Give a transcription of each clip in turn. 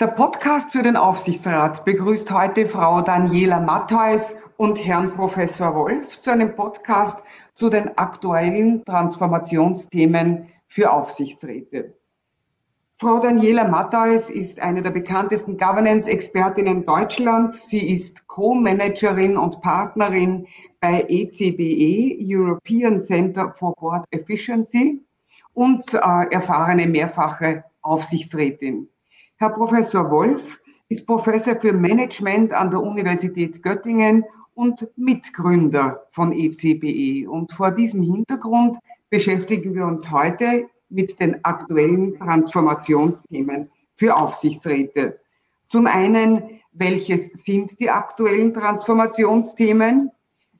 Der Podcast für den Aufsichtsrat begrüßt heute Frau Daniela Mattheus und Herrn Professor Wolf zu einem Podcast zu den aktuellen Transformationsthemen für Aufsichtsräte. Frau Daniela Mattheus ist eine der bekanntesten Governance-Expertinnen Deutschlands. Sie ist Co-Managerin und Partnerin bei ECBE, e, European Center for Board Efficiency, und äh, erfahrene mehrfache Aufsichtsrätin. Herr Professor Wolf ist Professor für Management an der Universität Göttingen und Mitgründer von ECBE. E. Und vor diesem Hintergrund beschäftigen wir uns heute mit den aktuellen Transformationsthemen für Aufsichtsräte. Zum einen, welches sind die aktuellen Transformationsthemen?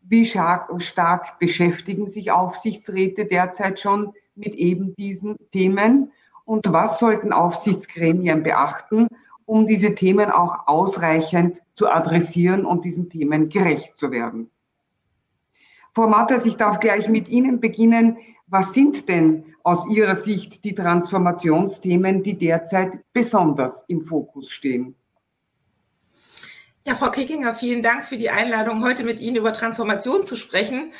Wie stark, beschäftigen sich Aufsichtsräte derzeit schon mit eben diesen Themen? Und was sollten Aufsichtsgremien beachten, um diese Themen auch ausreichend zu adressieren und diesen Themen gerecht zu werden. Frau Matters, ich darf gleich mit Ihnen beginnen. Was sind denn aus Ihrer Sicht die Transformationsthemen, die derzeit besonders im Fokus stehen? Ja, Frau Kickinger, vielen Dank für die Einladung, heute mit Ihnen über Transformation zu sprechen.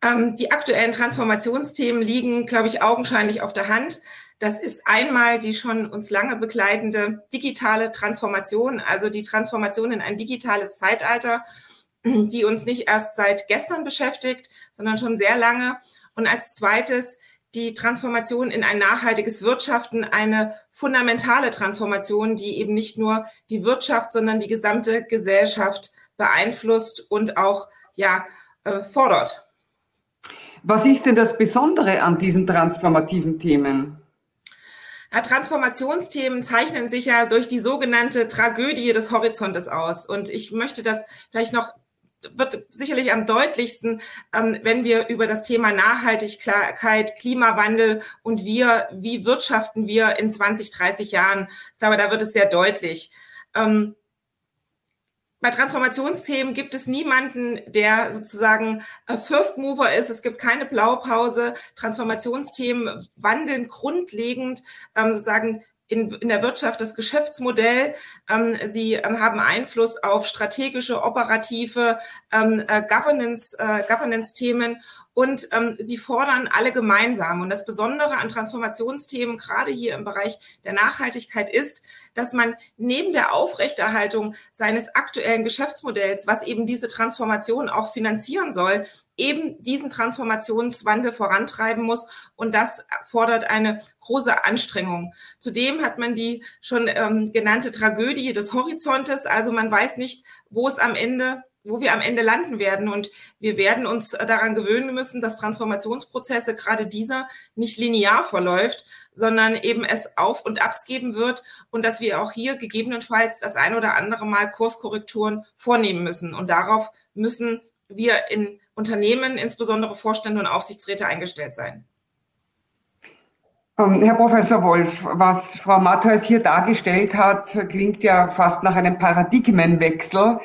Ähm, die aktuellen Transformationsthemen liegen, glaube ich, augenscheinlich auf der Hand. Das ist einmal die schon uns lange begleitende digitale Transformation, also die Transformation in ein digitales Zeitalter, die uns nicht erst seit gestern beschäftigt, sondern schon sehr lange. Und als zweites die Transformation in ein nachhaltiges Wirtschaften, eine fundamentale Transformation, die eben nicht nur die Wirtschaft, sondern die gesamte Gesellschaft beeinflusst und auch ja, äh, fordert. Was ist denn das Besondere an diesen transformativen Themen? Ja, Transformationsthemen zeichnen sich ja durch die sogenannte Tragödie des Horizontes aus. Und ich möchte das vielleicht noch wird sicherlich am deutlichsten, ähm, wenn wir über das Thema Nachhaltigkeit, Klimawandel und wir, wie wirtschaften wir in 20, 30 Jahren, ich glaube, da wird es sehr deutlich. Ähm, bei Transformationsthemen gibt es niemanden, der sozusagen First Mover ist. Es gibt keine Blaupause. Transformationsthemen wandeln grundlegend ähm, sozusagen in, in der Wirtschaft das Geschäftsmodell. Ähm, sie ähm, haben Einfluss auf strategische, operative ähm, äh, Governance, äh, Governance-Themen und ähm, sie fordern alle gemeinsam. Und das Besondere an Transformationsthemen, gerade hier im Bereich der Nachhaltigkeit, ist, dass man neben der Aufrechterhaltung seines aktuellen Geschäftsmodells, was eben diese Transformation auch finanzieren soll, eben diesen Transformationswandel vorantreiben muss. Und das fordert eine große Anstrengung. Zudem hat man die schon ähm, genannte Tragödie des Horizontes. Also man weiß nicht, wo es am Ende wo wir am Ende landen werden. Und wir werden uns daran gewöhnen müssen, dass Transformationsprozesse, gerade dieser, nicht linear verläuft, sondern eben es Auf- und Abs geben wird und dass wir auch hier gegebenenfalls das ein oder andere Mal Kurskorrekturen vornehmen müssen. Und darauf müssen wir in Unternehmen, insbesondere Vorstände und Aufsichtsräte, eingestellt sein. Ähm, Herr Professor Wolf, was Frau Matthäus hier dargestellt hat, klingt ja fast nach einem Paradigmenwechsel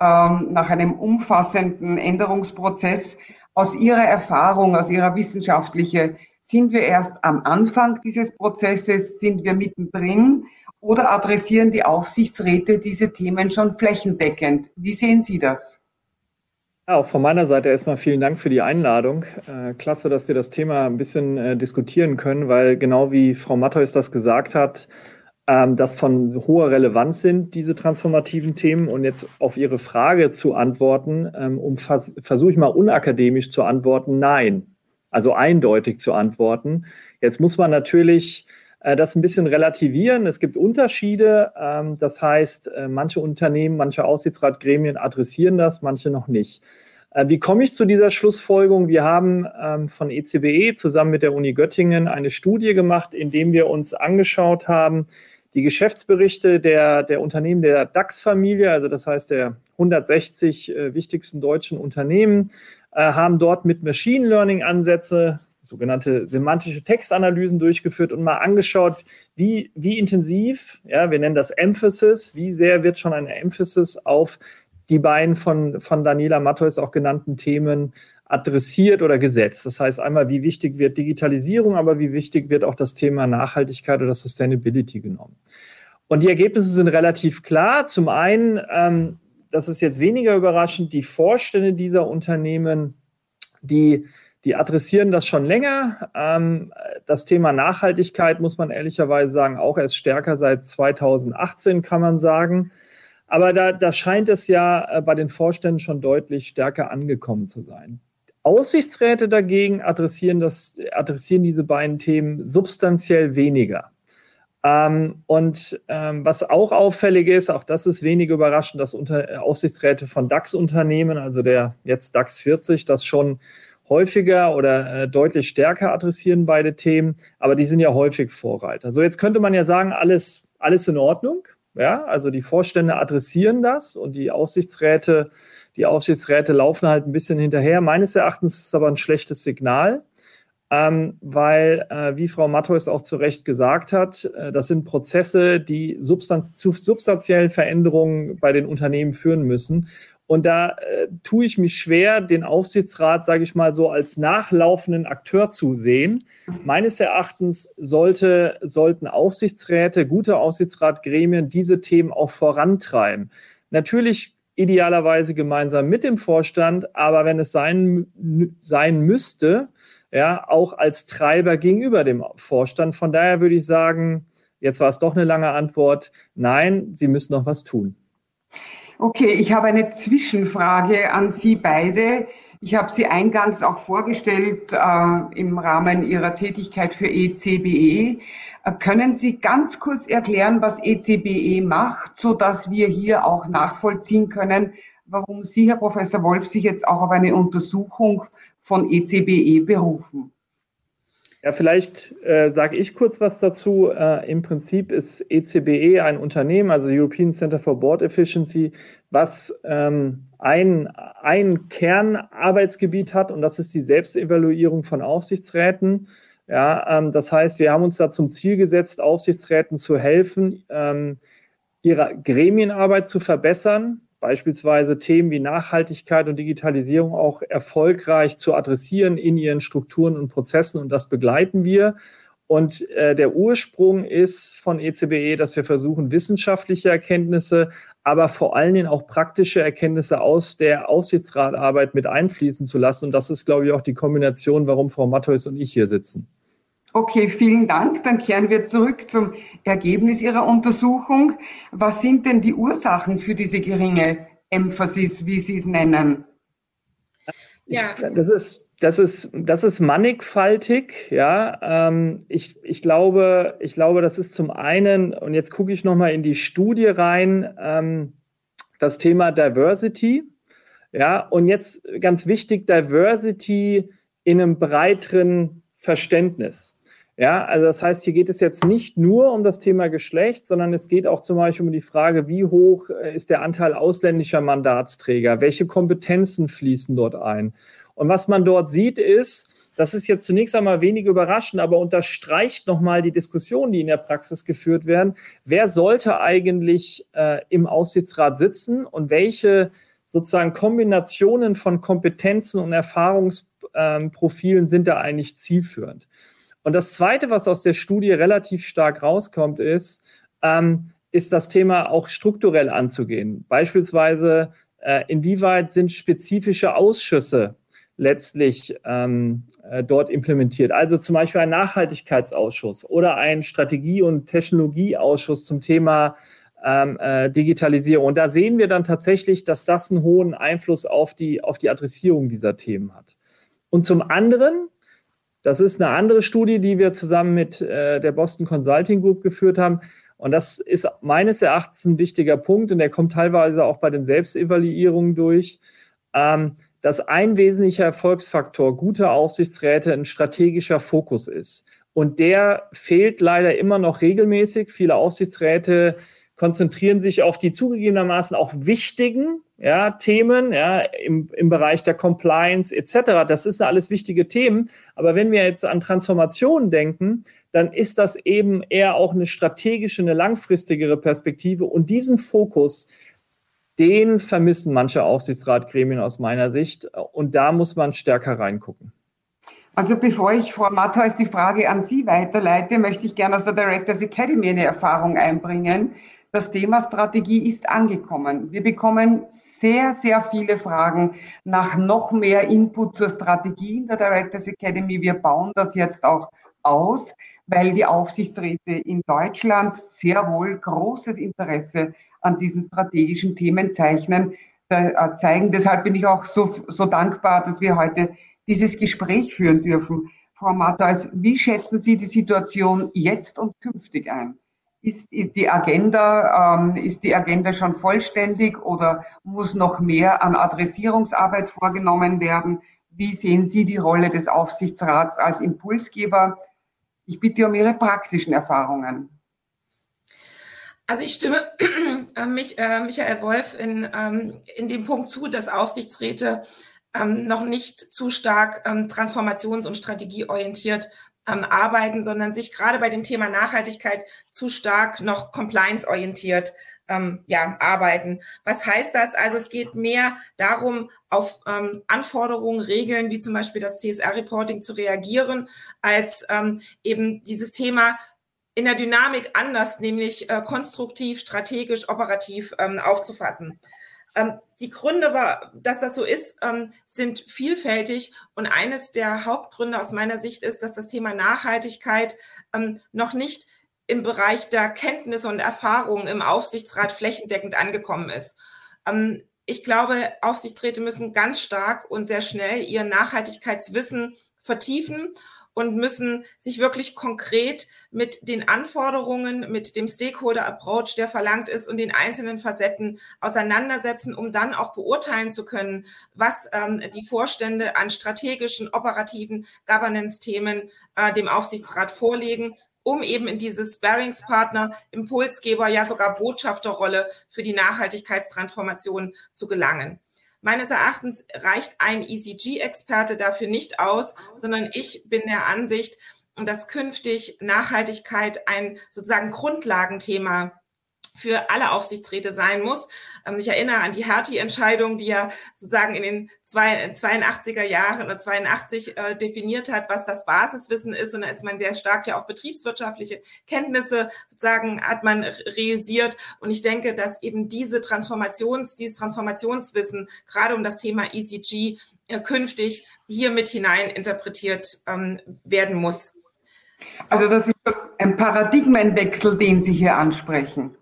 ähm, nach einem umfassenden Änderungsprozess. Aus Ihrer Erfahrung, aus Ihrer wissenschaftlichen, sind wir erst am Anfang dieses Prozesses, sind wir mittendrin oder adressieren die Aufsichtsräte diese Themen schon flächendeckend? Wie sehen Sie das? Ja, auch von meiner Seite erstmal vielen Dank für die Einladung. Äh, klasse, dass wir das Thema ein bisschen äh, diskutieren können, weil genau wie Frau Mattheus das gesagt hat, ähm, das von hoher Relevanz sind, diese transformativen Themen. Und jetzt auf Ihre Frage zu antworten, ähm, um vers versuche ich mal unakademisch zu antworten, nein. Also eindeutig zu antworten. Jetzt muss man natürlich äh, das ein bisschen relativieren. Es gibt Unterschiede. Ähm, das heißt, äh, manche Unternehmen, manche Aussichtsratgremien adressieren das, manche noch nicht. Äh, wie komme ich zu dieser Schlussfolgerung? Wir haben ähm, von ECBE e zusammen mit der Uni Göttingen eine Studie gemacht, in dem wir uns angeschaut haben, die Geschäftsberichte der, der Unternehmen der DAX-Familie, also das heißt der 160 äh, wichtigsten deutschen Unternehmen, äh, haben dort mit Machine Learning-Ansätze sogenannte semantische Textanalysen durchgeführt und mal angeschaut, wie, wie intensiv, ja, wir nennen das Emphasis, wie sehr wird schon eine Emphasis auf die beiden von, von Daniela Mattheus auch genannten Themen adressiert oder gesetzt. Das heißt einmal, wie wichtig wird Digitalisierung, aber wie wichtig wird auch das Thema Nachhaltigkeit oder Sustainability genommen. Und die Ergebnisse sind relativ klar. Zum einen, ähm, das ist jetzt weniger überraschend, die Vorstände dieser Unternehmen, die, die adressieren das schon länger. Ähm, das Thema Nachhaltigkeit muss man ehrlicherweise sagen, auch erst stärker seit 2018 kann man sagen. Aber da, da scheint es ja äh, bei den Vorständen schon deutlich stärker angekommen zu sein. Aufsichtsräte dagegen adressieren, das, adressieren diese beiden Themen substanziell weniger. Ähm, und ähm, was auch auffällig ist, auch das ist wenig überraschend, dass unter, äh, Aufsichtsräte von DAX-Unternehmen, also der jetzt DAX 40, das schon häufiger oder äh, deutlich stärker adressieren beide Themen, aber die sind ja häufig Vorreiter. So, jetzt könnte man ja sagen, alles, alles in Ordnung. Ja, also die Vorstände adressieren das und die Aufsichtsräte, die Aufsichtsräte laufen halt ein bisschen hinterher. Meines Erachtens ist es aber ein schlechtes Signal, ähm, weil, äh, wie Frau Matthäus auch zu Recht gesagt hat, äh, das sind Prozesse, die substanz zu substanziellen Veränderungen bei den Unternehmen führen müssen. Und da äh, tue ich mich schwer, den Aufsichtsrat, sage ich mal, so als nachlaufenden Akteur zu sehen. Meines Erachtens sollte, sollten Aufsichtsräte, gute Aufsichtsratgremien diese Themen auch vorantreiben. Natürlich idealerweise gemeinsam mit dem Vorstand, aber wenn es sein, sein müsste, ja, auch als Treiber gegenüber dem Vorstand. Von daher würde ich sagen, jetzt war es doch eine lange Antwort, nein, Sie müssen noch was tun. Okay, ich habe eine Zwischenfrage an Sie beide. Ich habe Sie eingangs auch vorgestellt äh, im Rahmen Ihrer Tätigkeit für ECBE. Äh, können Sie ganz kurz erklären, was ECBE macht, so dass wir hier auch nachvollziehen können, warum Sie, Herr Professor Wolf, sich jetzt auch auf eine Untersuchung von ECBE berufen? Ja, vielleicht äh, sage ich kurz was dazu. Äh, Im Prinzip ist ECBE ein Unternehmen, also European Center for Board Efficiency, was ähm, ein, ein Kernarbeitsgebiet hat und das ist die Selbstevaluierung von Aufsichtsräten. Ja, ähm, das heißt, wir haben uns da zum Ziel gesetzt, Aufsichtsräten zu helfen, ähm, ihre Gremienarbeit zu verbessern, beispielsweise Themen wie Nachhaltigkeit und Digitalisierung auch erfolgreich zu adressieren in ihren Strukturen und Prozessen. Und das begleiten wir. Und äh, der Ursprung ist von ECBE, e, dass wir versuchen, wissenschaftliche Erkenntnisse, aber vor allen Dingen auch praktische Erkenntnisse aus der Aufsichtsratarbeit mit einfließen zu lassen. Und das ist, glaube ich, auch die Kombination, warum Frau Matthäus und ich hier sitzen. Okay, vielen Dank. Dann kehren wir zurück zum Ergebnis Ihrer Untersuchung. Was sind denn die Ursachen für diese geringe Emphasis, wie Sie es nennen? Ja. Ich, das ist das ist, das ist mannigfaltig, ja. Ähm, ich, ich, glaube, ich glaube, das ist zum einen, und jetzt gucke ich nochmal in die Studie rein, ähm, das Thema Diversity. Ja, und jetzt ganz wichtig, Diversity in einem breiteren Verständnis. Ja, also das heißt, hier geht es jetzt nicht nur um das Thema Geschlecht, sondern es geht auch zum Beispiel um die Frage, wie hoch äh, ist der Anteil ausländischer Mandatsträger? Welche Kompetenzen fließen dort ein? Und was man dort sieht, ist, das ist jetzt zunächst einmal wenig überraschend, aber unterstreicht nochmal die Diskussion, die in der Praxis geführt werden. Wer sollte eigentlich äh, im Aufsichtsrat sitzen und welche sozusagen Kombinationen von Kompetenzen und Erfahrungsprofilen ähm, sind da eigentlich zielführend? Und das Zweite, was aus der Studie relativ stark rauskommt, ist, ähm, ist das Thema auch strukturell anzugehen. Beispielsweise, äh, inwieweit sind spezifische Ausschüsse letztlich ähm, äh, dort implementiert. Also zum Beispiel ein Nachhaltigkeitsausschuss oder ein Strategie- und Technologieausschuss zum Thema ähm, äh, Digitalisierung. Und da sehen wir dann tatsächlich, dass das einen hohen Einfluss auf die, auf die Adressierung dieser Themen hat. Und zum anderen das ist eine andere Studie, die wir zusammen mit äh, der Boston Consulting Group geführt haben. Und das ist meines Erachtens ein wichtiger Punkt und der kommt teilweise auch bei den Selbstevaluierungen durch, ähm, dass ein wesentlicher Erfolgsfaktor guter Aufsichtsräte ein strategischer Fokus ist. Und der fehlt leider immer noch regelmäßig. Viele Aufsichtsräte konzentrieren sich auf die zugegebenermaßen auch wichtigen ja, Themen ja, im, im Bereich der Compliance etc. Das sind alles wichtige Themen. Aber wenn wir jetzt an Transformationen denken, dann ist das eben eher auch eine strategische, eine langfristigere Perspektive. Und diesen Fokus, den vermissen manche Aufsichtsratgremien aus meiner Sicht. Und da muss man stärker reingucken. Also bevor ich Frau Matthäus die Frage an Sie weiterleite, möchte ich gerne aus der Directors Academy eine Erfahrung einbringen. Das Thema Strategie ist angekommen. Wir bekommen sehr, sehr viele Fragen nach noch mehr Input zur Strategie in der Directors Academy. Wir bauen das jetzt auch aus, weil die Aufsichtsräte in Deutschland sehr wohl großes Interesse an diesen strategischen Themen zeichnen, äh, zeigen. Deshalb bin ich auch so, so dankbar, dass wir heute dieses Gespräch führen dürfen. Frau Matthäus, wie schätzen Sie die Situation jetzt und künftig ein? Ist die Agenda, ähm, ist die Agenda schon vollständig oder muss noch mehr an Adressierungsarbeit vorgenommen werden? Wie sehen Sie die Rolle des Aufsichtsrats als Impulsgeber? Ich bitte um Ihre praktischen Erfahrungen. Also ich stimme äh, mich, äh, Michael Wolf in, ähm, in dem Punkt zu, dass Aufsichtsräte ähm, noch nicht zu stark ähm, transformations- und strategieorientiert ähm, arbeiten, sondern sich gerade bei dem Thema Nachhaltigkeit zu stark noch compliance-orientiert ähm, ja, arbeiten. Was heißt das? Also es geht mehr darum, auf ähm, Anforderungen, Regeln wie zum Beispiel das CSR-Reporting zu reagieren, als ähm, eben dieses Thema in der Dynamik anders, nämlich äh, konstruktiv, strategisch, operativ ähm, aufzufassen. Ähm, die Gründe, dass das so ist, ähm, sind vielfältig. Und eines der Hauptgründe aus meiner Sicht ist, dass das Thema Nachhaltigkeit ähm, noch nicht im Bereich der Kenntnisse und Erfahrungen im Aufsichtsrat flächendeckend angekommen ist. ich glaube, Aufsichtsräte müssen ganz stark und sehr schnell ihr Nachhaltigkeitswissen vertiefen und müssen sich wirklich konkret mit den Anforderungen, mit dem Stakeholder-Approach, der verlangt ist, und den einzelnen Facetten auseinandersetzen, um dann auch beurteilen zu können, was ähm, die Vorstände an strategischen, operativen Governance-Themen äh, dem Aufsichtsrat vorlegen um eben in dieses Bearingspartner, Impulsgeber, ja sogar Botschafterrolle für die Nachhaltigkeitstransformation zu gelangen. Meines Erachtens reicht ein ECG-Experte dafür nicht aus, sondern ich bin der Ansicht, dass künftig Nachhaltigkeit ein sozusagen Grundlagenthema für alle Aufsichtsräte sein muss. Ähm, ich erinnere an die Hertie-Entscheidung, die ja sozusagen in den 82er Jahren oder 82 äh, definiert hat, was das Basiswissen ist. Und da ist man sehr stark ja auf betriebswirtschaftliche Kenntnisse sozusagen hat man realisiert. Und ich denke, dass eben diese Transformations, dieses Transformationswissen gerade um das Thema ECG äh, künftig hier mit hinein interpretiert ähm, werden muss. Also das ist ein Paradigmenwechsel, den Sie hier ansprechen.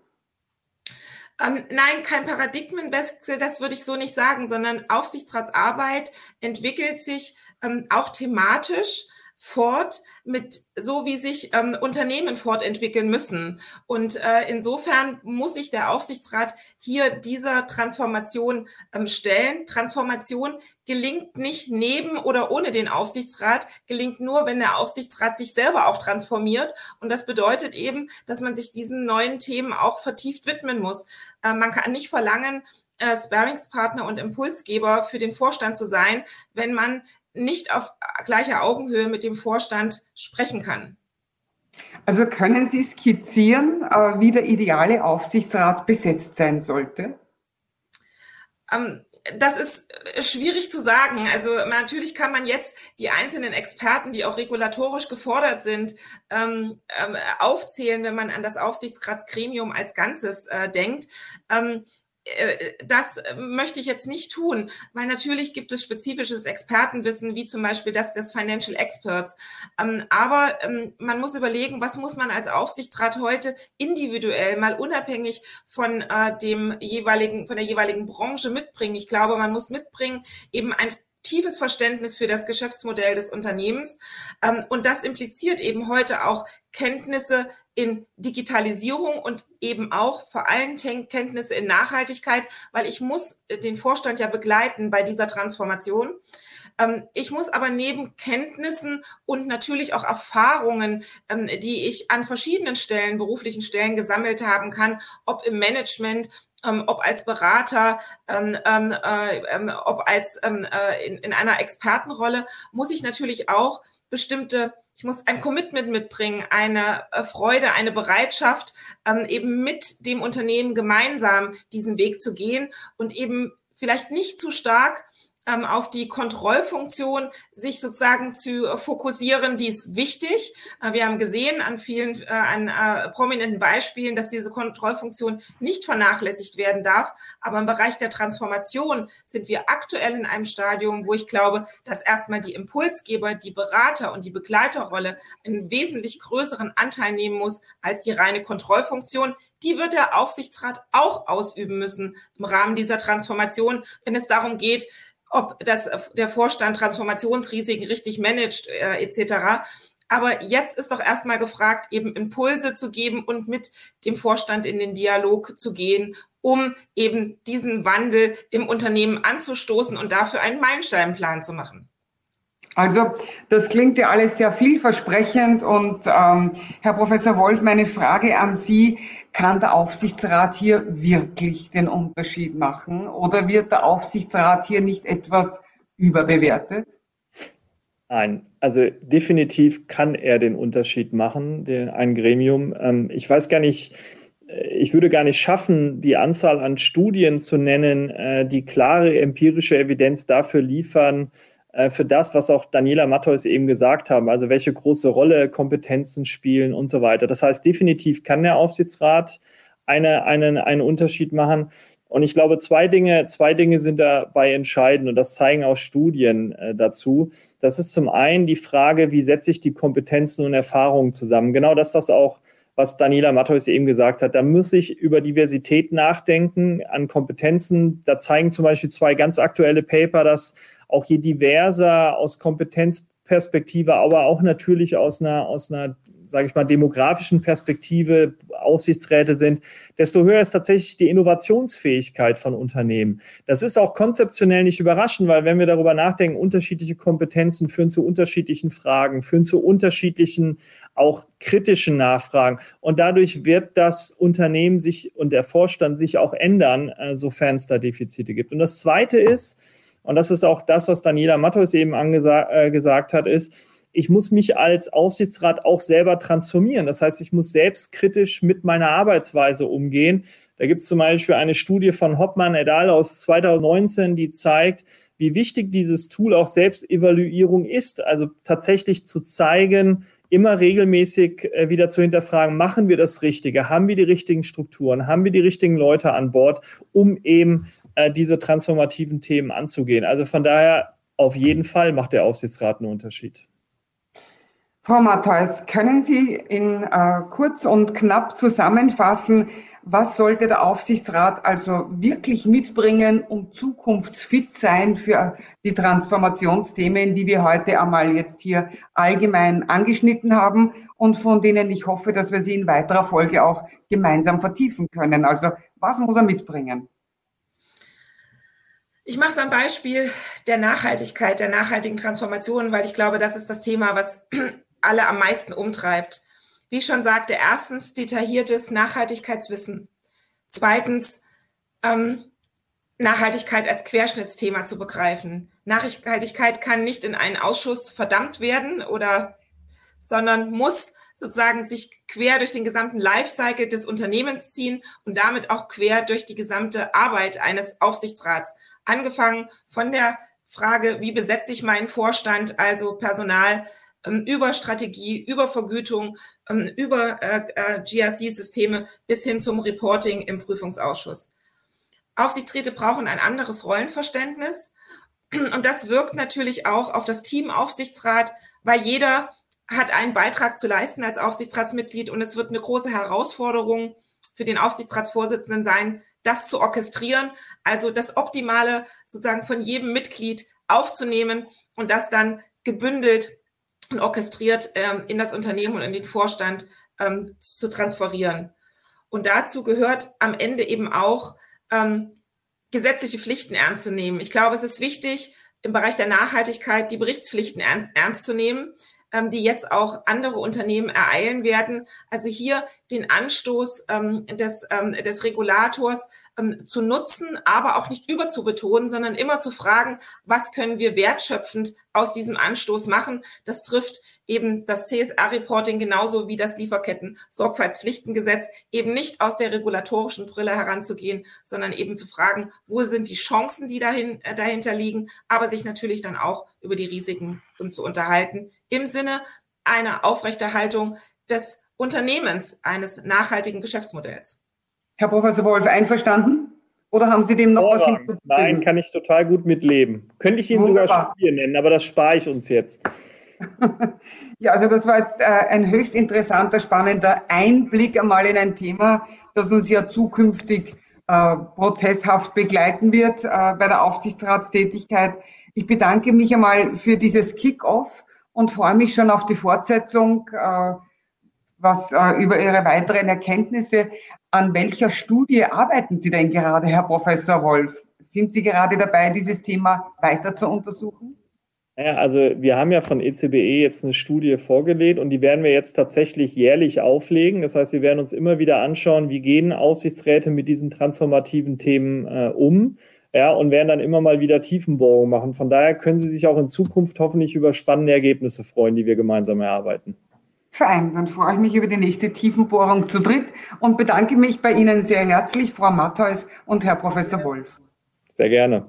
Ähm, nein, kein Paradigmenwechsel, das würde ich so nicht sagen, sondern Aufsichtsratsarbeit entwickelt sich ähm, auch thematisch fort mit so wie sich ähm, Unternehmen fortentwickeln müssen. Und äh, insofern muss sich der Aufsichtsrat hier dieser Transformation ähm, stellen. Transformation gelingt nicht neben oder ohne den Aufsichtsrat, gelingt nur, wenn der Aufsichtsrat sich selber auch transformiert. Und das bedeutet eben, dass man sich diesen neuen Themen auch vertieft widmen muss. Äh, man kann nicht verlangen, äh, Sparingspartner und Impulsgeber für den Vorstand zu sein, wenn man nicht auf gleicher Augenhöhe mit dem Vorstand sprechen kann. Also können Sie skizzieren, äh, wie der ideale Aufsichtsrat besetzt sein sollte? Ähm, das ist äh, schwierig zu sagen. Also natürlich kann man jetzt die einzelnen Experten, die auch regulatorisch gefordert sind, ähm, ähm, aufzählen, wenn man an das Aufsichtsratsgremium als Ganzes äh, denkt. Äh, das möchte ich jetzt nicht tun, weil natürlich gibt es spezifisches Expertenwissen, wie zum Beispiel das des Financial Experts. Ähm, aber ähm, man muss überlegen, was muss man als Aufsichtsrat heute individuell, mal unabhängig von äh, dem jeweiligen, von der jeweiligen Branche mitbringen. Ich glaube, man muss mitbringen eben ein tiefes Verständnis für das Geschäftsmodell des Unternehmens. Ähm, und das impliziert eben heute auch Kenntnisse in Digitalisierung und eben auch vor allem Kenntnisse in Nachhaltigkeit, weil ich muss den Vorstand ja begleiten bei dieser Transformation. Ähm, ich muss aber neben Kenntnissen und natürlich auch Erfahrungen, ähm, die ich an verschiedenen Stellen, beruflichen Stellen gesammelt haben kann, ob im Management, ähm, ob als Berater, ähm, ähm, äh, ähm, ob als ähm, äh, in, in einer Expertenrolle, muss ich natürlich auch bestimmte, ich muss ein Commitment mitbringen, eine äh, Freude, eine Bereitschaft, ähm, eben mit dem Unternehmen gemeinsam diesen Weg zu gehen und eben vielleicht nicht zu stark ähm, auf die Kontrollfunktion sich sozusagen zu fokussieren, die ist wichtig. Äh, wir haben gesehen an vielen, äh, an äh, prominenten Beispielen, dass diese Kontrollfunktion nicht vernachlässigt werden darf. Aber im Bereich der Transformation sind wir aktuell in einem Stadium, wo ich glaube, dass erstmal die Impulsgeber, die Berater und die Begleiterrolle einen wesentlich größeren Anteil nehmen muss als die reine Kontrollfunktion. Die wird der Aufsichtsrat auch ausüben müssen im Rahmen dieser Transformation, wenn es darum geht, ob das, der Vorstand Transformationsrisiken richtig managt äh, etc. Aber jetzt ist doch erstmal gefragt, eben Impulse zu geben und mit dem Vorstand in den Dialog zu gehen, um eben diesen Wandel im Unternehmen anzustoßen und dafür einen Meilensteinplan zu machen. Also das klingt ja alles sehr vielversprechend und ähm, Herr Professor Wolf, meine Frage an Sie, kann der Aufsichtsrat hier wirklich den Unterschied machen oder wird der Aufsichtsrat hier nicht etwas überbewertet? Nein, also definitiv kann er den Unterschied machen, den, ein Gremium. Ähm, ich weiß gar nicht, äh, ich würde gar nicht schaffen, die Anzahl an Studien zu nennen, äh, die klare empirische Evidenz dafür liefern, für das, was auch Daniela Matthäus eben gesagt haben, also welche große Rolle Kompetenzen spielen und so weiter. Das heißt, definitiv kann der Aufsichtsrat eine, einen, einen Unterschied machen. Und ich glaube, zwei Dinge, zwei Dinge sind dabei entscheidend und das zeigen auch Studien äh, dazu. Das ist zum einen die Frage, wie setze ich die Kompetenzen und Erfahrungen zusammen? Genau das, was auch was Daniela Matthäus eben gesagt hat. Da muss ich über Diversität nachdenken an Kompetenzen. Da zeigen zum Beispiel zwei ganz aktuelle Paper, dass auch je diverser aus Kompetenzperspektive, aber auch natürlich aus einer, aus einer sage ich mal, demografischen Perspektive Aufsichtsräte sind, desto höher ist tatsächlich die Innovationsfähigkeit von Unternehmen. Das ist auch konzeptionell nicht überraschend, weil wenn wir darüber nachdenken, unterschiedliche Kompetenzen führen zu unterschiedlichen Fragen, führen zu unterschiedlichen auch kritischen Nachfragen. Und dadurch wird das Unternehmen sich und der Vorstand sich auch ändern, äh, sofern es da Defizite gibt. Und das Zweite ist, und das ist auch das, was Daniela Matthäus eben äh, gesagt hat, ist, ich muss mich als Aufsichtsrat auch selber transformieren. Das heißt, ich muss selbstkritisch mit meiner Arbeitsweise umgehen. Da gibt es zum Beispiel eine Studie von Hoppmann et al. aus 2019, die zeigt, wie wichtig dieses Tool auch Selbstevaluierung ist. Also tatsächlich zu zeigen, immer regelmäßig äh, wieder zu hinterfragen, machen wir das Richtige? Haben wir die richtigen Strukturen? Haben wir die richtigen Leute an Bord, um eben äh, diese transformativen Themen anzugehen. Also von daher, auf jeden Fall macht der Aufsichtsrat einen Unterschied. Frau Matthäus, können Sie in äh, kurz und knapp zusammenfassen, was sollte der Aufsichtsrat also wirklich mitbringen, um zukunftsfit sein für die Transformationsthemen, die wir heute einmal jetzt hier allgemein angeschnitten haben und von denen ich hoffe, dass wir sie in weiterer Folge auch gemeinsam vertiefen können. Also was muss er mitbringen? Ich mache es am Beispiel der Nachhaltigkeit, der nachhaltigen Transformation, weil ich glaube, das ist das Thema, was alle am meisten umtreibt. Wie ich schon sagte, erstens detailliertes Nachhaltigkeitswissen. Zweitens ähm, Nachhaltigkeit als Querschnittsthema zu begreifen. Nachhaltigkeit kann nicht in einen Ausschuss verdammt werden oder, sondern muss sozusagen sich quer durch den gesamten Lifecycle des Unternehmens ziehen und damit auch quer durch die gesamte Arbeit eines Aufsichtsrats. Angefangen von der Frage, wie besetze ich meinen Vorstand, also Personal, über Strategie, über Vergütung, ähm, über äh, äh, GRC-Systeme bis hin zum Reporting im Prüfungsausschuss. Aufsichtsräte brauchen ein anderes Rollenverständnis. Und das wirkt natürlich auch auf das Team Aufsichtsrat, weil jeder hat einen Beitrag zu leisten als Aufsichtsratsmitglied und es wird eine große Herausforderung für den Aufsichtsratsvorsitzenden sein, das zu orchestrieren, also das Optimale sozusagen von jedem Mitglied aufzunehmen und das dann gebündelt orchestriert ähm, in das Unternehmen und in den Vorstand ähm, zu transferieren. Und dazu gehört am Ende eben auch ähm, gesetzliche Pflichten ernst zu nehmen. Ich glaube, es ist wichtig, im Bereich der Nachhaltigkeit die Berichtspflichten ernst, ernst zu nehmen ähm, die jetzt auch andere Unternehmen ereilen werden. Also hier den Anstoß ähm, des, ähm, des Regulators ähm, zu nutzen, aber auch nicht überzubetonen, sondern immer zu fragen, was können wir wertschöpfend aus diesem Anstoß machen. Das trifft eben das CSR-Reporting genauso wie das Lieferketten-Sorgfaltspflichtengesetz, eben nicht aus der regulatorischen Brille heranzugehen, sondern eben zu fragen, wo sind die Chancen, die dahin, äh, dahinter liegen, aber sich natürlich dann auch über die Risiken um zu unterhalten, im Sinne einer Aufrechterhaltung des Unternehmens eines nachhaltigen Geschäftsmodells. Herr Professor Wolf, einverstanden? Oder haben Sie dem noch was hinzuzufügen? Nein, kann ich total gut mitleben. Könnte ich Ihnen Wunderbar. sogar Studie nennen, aber das spare ich uns jetzt. ja, also das war jetzt äh, ein höchst interessanter, spannender Einblick einmal in ein Thema, das uns ja zukünftig äh, prozesshaft begleiten wird äh, bei der Aufsichtsratstätigkeit. Ich bedanke mich einmal für dieses Kick-off und freue mich schon auf die Fortsetzung, äh, was äh, über Ihre weiteren Erkenntnisse. An welcher Studie arbeiten Sie denn gerade, Herr Professor Wolf? Sind Sie gerade dabei, dieses Thema weiter zu untersuchen? Ja, also wir haben ja von ECBE jetzt eine Studie vorgelegt und die werden wir jetzt tatsächlich jährlich auflegen. Das heißt, wir werden uns immer wieder anschauen, wie gehen Aufsichtsräte mit diesen transformativen Themen äh, um ja, und werden dann immer mal wieder Tiefenbohrungen machen. Von daher können Sie sich auch in Zukunft hoffentlich über spannende Ergebnisse freuen, die wir gemeinsam erarbeiten. Vereinbaren freue ich mich über die nächste Tiefenbohrung zu dritt und bedanke mich bei Ihnen sehr herzlich, Frau Mattheus und Herr Professor Wolf. Sehr gerne.